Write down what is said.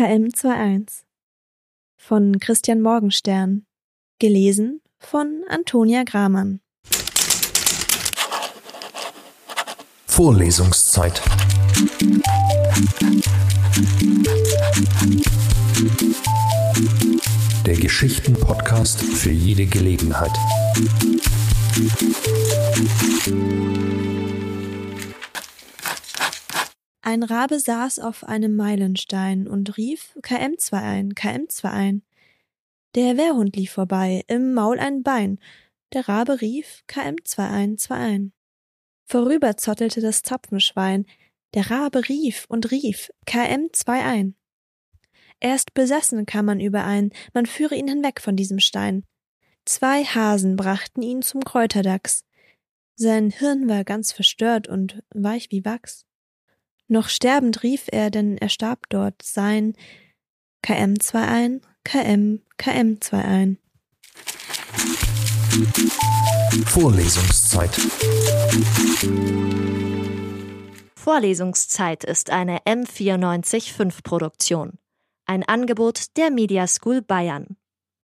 KM21 von Christian Morgenstern. Gelesen von Antonia Gramann. Vorlesungszeit. Der Geschichten-Podcast für jede Gelegenheit. Ein Rabe saß auf einem Meilenstein und rief KM2 ein, KM2 ein. Der Wehrhund lief vorbei, im Maul ein Bein. Der Rabe rief KM2 ein, 2 ein. Vorüber zottelte das Zapfenschwein. Der Rabe rief und rief KM2 ein. Erst besessen kam man überein, man führe ihn hinweg von diesem Stein. Zwei Hasen brachten ihn zum Kräuterdachs. Sein Hirn war ganz verstört und weich wie Wachs. Noch sterbend rief er, denn er starb dort, sein KM2 ein, KM, KM2 ein. Vorlesungszeit. Vorlesungszeit ist eine M945 Produktion. Ein Angebot der Media School Bayern.